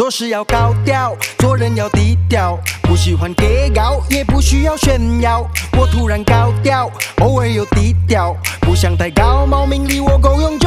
做事要高调，做人要低调，不喜欢给高，也不需要炫耀。我突然高调，偶尔又低调，不想太高冒名利，我够用。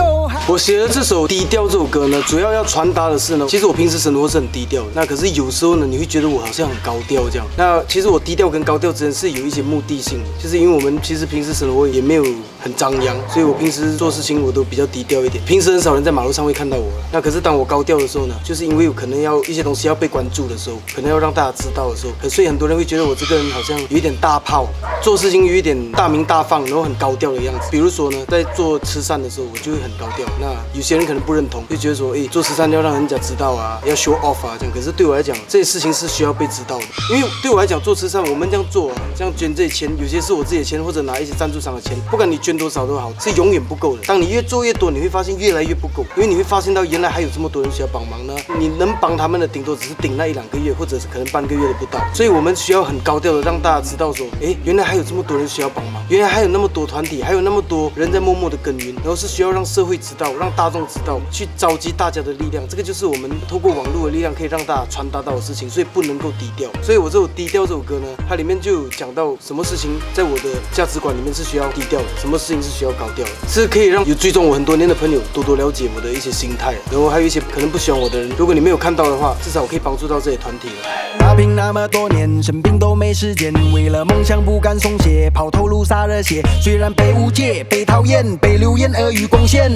我写的这首《低调》这首歌呢，主要要传达的是呢，其实我平时生活是很低调。那可是有时候呢，你会觉得我好像很高调这样。那其实我低调跟高调之间是有一些目的性的，就是因为我们其实平时生活也没有很张扬，所以我平时做事情我都比较低调一点。平时很少人在马路上会看到我。那可是当我高调的时候呢，就是因为有可能要一些东西要被关注的时候，可能要让大家知道的时候，所以很多人会觉得我这个人好像有一点大炮，做事情有一点大名大放，然后很高调的样子。比如说呢，在做慈善的时候，我就会很高调。那有些人可能不认同，就觉得说，哎，做慈善要让人家知道啊，要 show off 啊这样。可是对我来讲，这些事情是需要被知道的，因为对我来讲，做慈善我们这样做，啊，这样捐这些钱，有些是我自己的钱，或者拿一些赞助商的钱，不管你捐多少都好，是永远不够的。当你越做越多，你会发现越来越不够，因为你会发现到原来还有这么多人需要帮忙呢。你能帮他们的，顶多只是顶那一两个月，或者是可能半个月都不到。所以我们需要很高调的让大家知道说，哎，原来还有这么多人需要帮忙，原来还有那么多团体，还有那么多人在默默的耕耘，然后是需要让社会知道，让大众知道，去召集大家的力量。这个就是我们透过网络的力量可以让大家传达到的事情，所以不能够低调。所以我这首《低调》这首歌呢，它里面就有讲到什么事情在我的价值观里面是需要低调的，什么事情是需要高调的，是可以让有追踪我很多年的朋友多多了解我的一些心态，然后还有一些可能不喜欢我的人，如果你没有看到的话，至少我可以帮助到这些团体了。打拼那么多年，生病都没时间，为了梦想不敢松懈，抛头颅洒热血。虽然被误解、被讨厌、被流言耳语攻陷，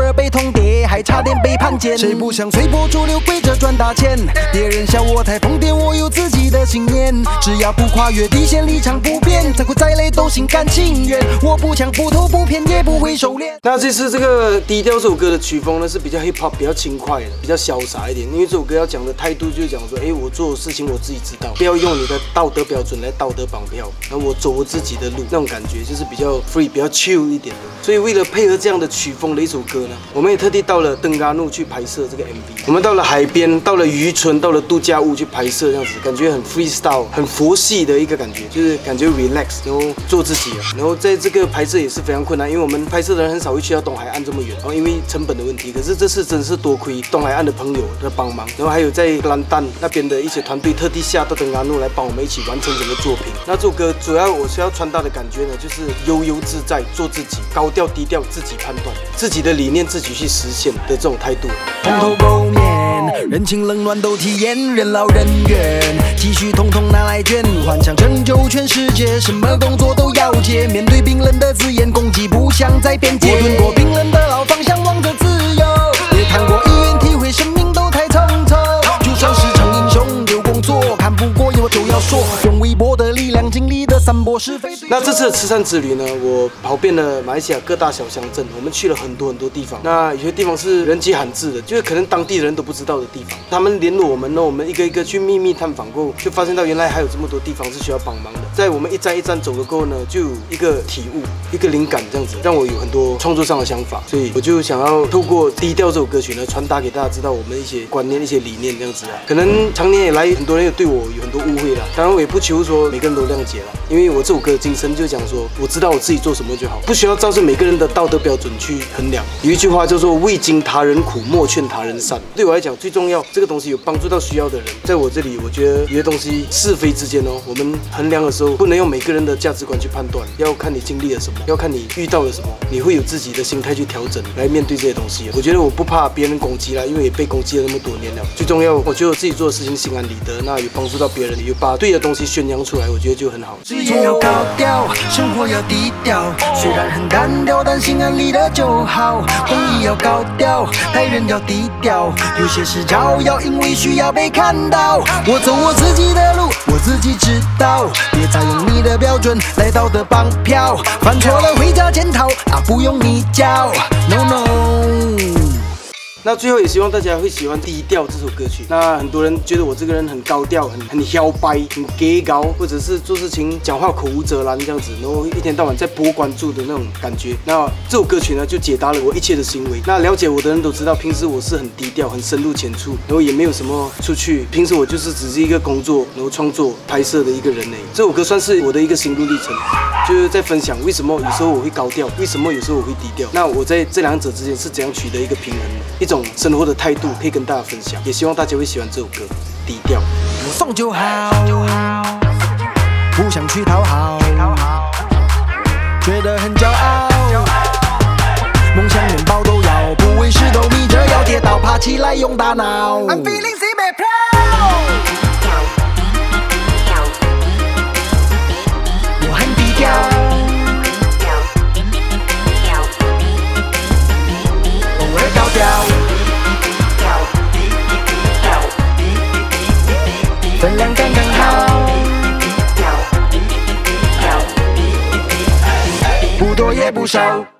尔被通牒，还差点被判监。谁不想随波逐流，跪着赚大钱？别人笑我太疯癫，我有自己的信念。只要不跨越底线，立场不变，再苦再累都心甘情愿。我不抢不偷不骗，也不会收敛。那这次这个低调这首歌的曲风呢，是比较 hip hop，比较轻快的，比较潇洒一点。因为这首歌要讲的态度就是讲说，哎，我做的事情我自己知道，不要用你的道德标准来道德绑票。那我走我自己的路，那种感觉就是比较 free，比较 chill 一点的。所以为了配合这样的曲风的一首歌，我们也特地到了登嘎路去拍摄这个 MV。我们到了海边，到了渔村，到了度假屋去拍摄，这样子感觉很 freestyle，很佛系的一个感觉，就是感觉 relax，然后做自己啊。然后在这个拍摄也是非常困难，因为我们拍摄的人很少会去到东海岸这么远，然后因为成本的问题。可是这次真是多亏东海岸的朋友的帮忙，然后还有在兰丹那边的一些团队特地下到登嘎路来帮我们一起完成整个作品。那这首歌主要我是要传达的感觉呢，就是悠悠自在，做自己，高调低调，自己判断，自己的理念自己去实现的这种态度。蓬头垢面，人情冷暖都体验，人老人怨，积蓄统统拿来捐，幻想拯救全世界，什么工作都要接。面对冰冷的字眼，攻击不想再辩解。我吞过冰冷的那这次的慈善之旅呢，我跑遍了马来西亚各大小乡镇，我们去了很多很多地方。那有些地方是人迹罕至的，就是可能当地人都不知道的地方。他们联络我们呢，我们一个一个去秘密探访过，就发现到原来还有这么多地方是需要帮忙的。在我们一站一站走了过后呢，就有一个体悟，一个灵感，这样子让我有很多创作上的想法。所以我就想要透过《低调》这首歌曲呢，传达给大家知道我们一些观念、一些理念这样子啊。可能常年以来，很多人有对我有很多误会啦。当然，我也不求说每个人都谅解了，因为我这首歌的精神就讲说，我知道我自己做什么就好，不需要照着每个人的道德标准去衡量。有一句话叫做“未经他人苦，莫劝他人善”。对我来讲，最重要这个东西有帮助到需要的人，在我这里，我觉得有些东西是非之间哦，我们衡量的时候不能用每个人的价值观去判断，要看你经历了什么，要看你遇到了什么，你会有自己的心态去调整来面对这些东西。我觉得我不怕别人攻击啦，因为也被攻击了那么多年了。最重要，我觉得我自己做的事情心安理得，那有帮助到别人，有把对的东西宣扬出来，我觉得就很好。事业要高调，生活要低调，虽然很单调，但心安理得就好。公益要高调，待人要低调，有些事招摇，因为需要被看到。我走我自己的路，我自己知道，别再用你的标准来道德绑票。犯错了回家检讨，啊，不用你教，no no。那最后也希望大家会喜欢《低调》这首歌曲。那很多人觉得我这个人很高调，很很嚣掰，很 gay 高，或者是做事情讲话口无遮拦这样子，然后一天到晚在博关注的那种感觉。那这首歌曲呢，就解答了我一切的行为。那了解我的人都知道，平时我是很低调、很深入浅出，然后也没有什么出去。平时我就是只是一个工作，然后创作、拍摄的一个人呢。这首歌算是我的一个心路历程，就是在分享为什么有时候我会高调，为什么有时候我会低调。那我在这两者之间是怎样取得一个平衡的？一种生活的态度可以跟大家分享，也希望大家会喜欢这首歌《低调》。送就好，不想去讨好，觉得很骄傲。梦想面包都要，不为石头米，这要跌倒，爬起来用大脑。I'm feeling so proud，不多也不少。